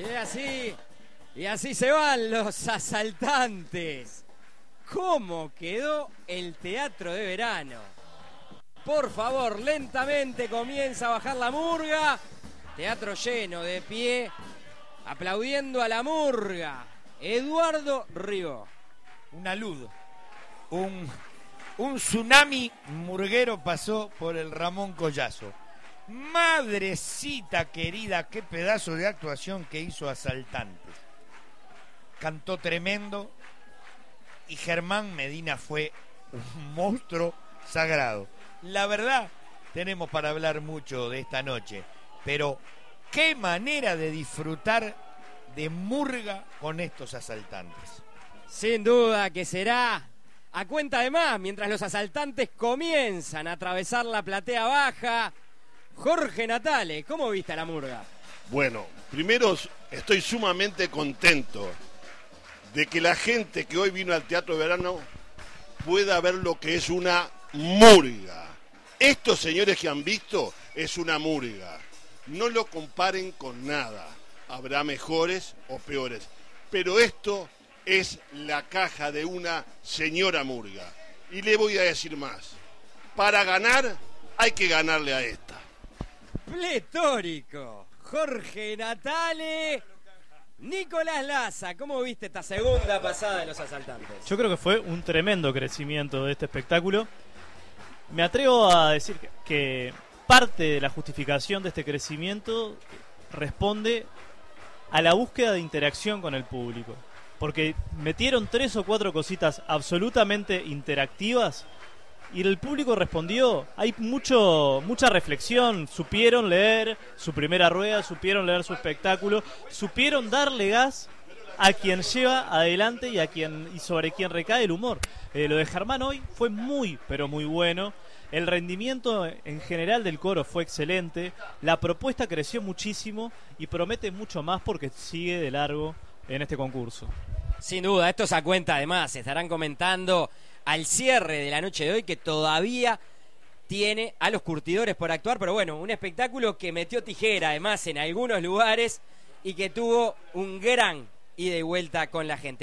Y así, y así se van los asaltantes. ¿Cómo quedó el teatro de verano? Por favor, lentamente comienza a bajar la murga. Teatro lleno, de pie, aplaudiendo a la murga. Eduardo Ribó. Una luz, un, un tsunami murguero pasó por el Ramón Collazo. Madrecita querida, qué pedazo de actuación que hizo Asaltantes. Cantó tremendo y Germán Medina fue un monstruo sagrado. La verdad, tenemos para hablar mucho de esta noche, pero qué manera de disfrutar de murga con estos asaltantes. Sin duda que será a cuenta de más mientras los asaltantes comienzan a atravesar la platea baja. Jorge Natale, ¿cómo viste a la murga? Bueno, primero estoy sumamente contento de que la gente que hoy vino al Teatro Verano pueda ver lo que es una murga. Estos señores que han visto es una murga. No lo comparen con nada. Habrá mejores o peores. Pero esto es la caja de una señora murga. Y le voy a decir más. Para ganar hay que ganarle a esta. Pletórico. Jorge Natale. Nicolás Laza, ¿cómo viste esta segunda pasada de los asaltantes? Yo creo que fue un tremendo crecimiento de este espectáculo. Me atrevo a decir que parte de la justificación de este crecimiento responde a la búsqueda de interacción con el público. Porque metieron tres o cuatro cositas absolutamente interactivas y el público respondió. Hay mucho, mucha reflexión. Supieron leer su primera rueda, supieron leer su espectáculo, supieron darle gas a quien lleva adelante y a quien y sobre quien recae el humor. Eh, lo de Germán hoy fue muy, pero muy bueno. El rendimiento en general del coro fue excelente. La propuesta creció muchísimo y promete mucho más porque sigue de largo en este concurso. Sin duda, esto se cuenta además. Estarán comentando al cierre de la noche de hoy que todavía tiene a los curtidores por actuar, pero bueno, un espectáculo que metió tijera además en algunos lugares y que tuvo un gran ida y vuelta con la gente.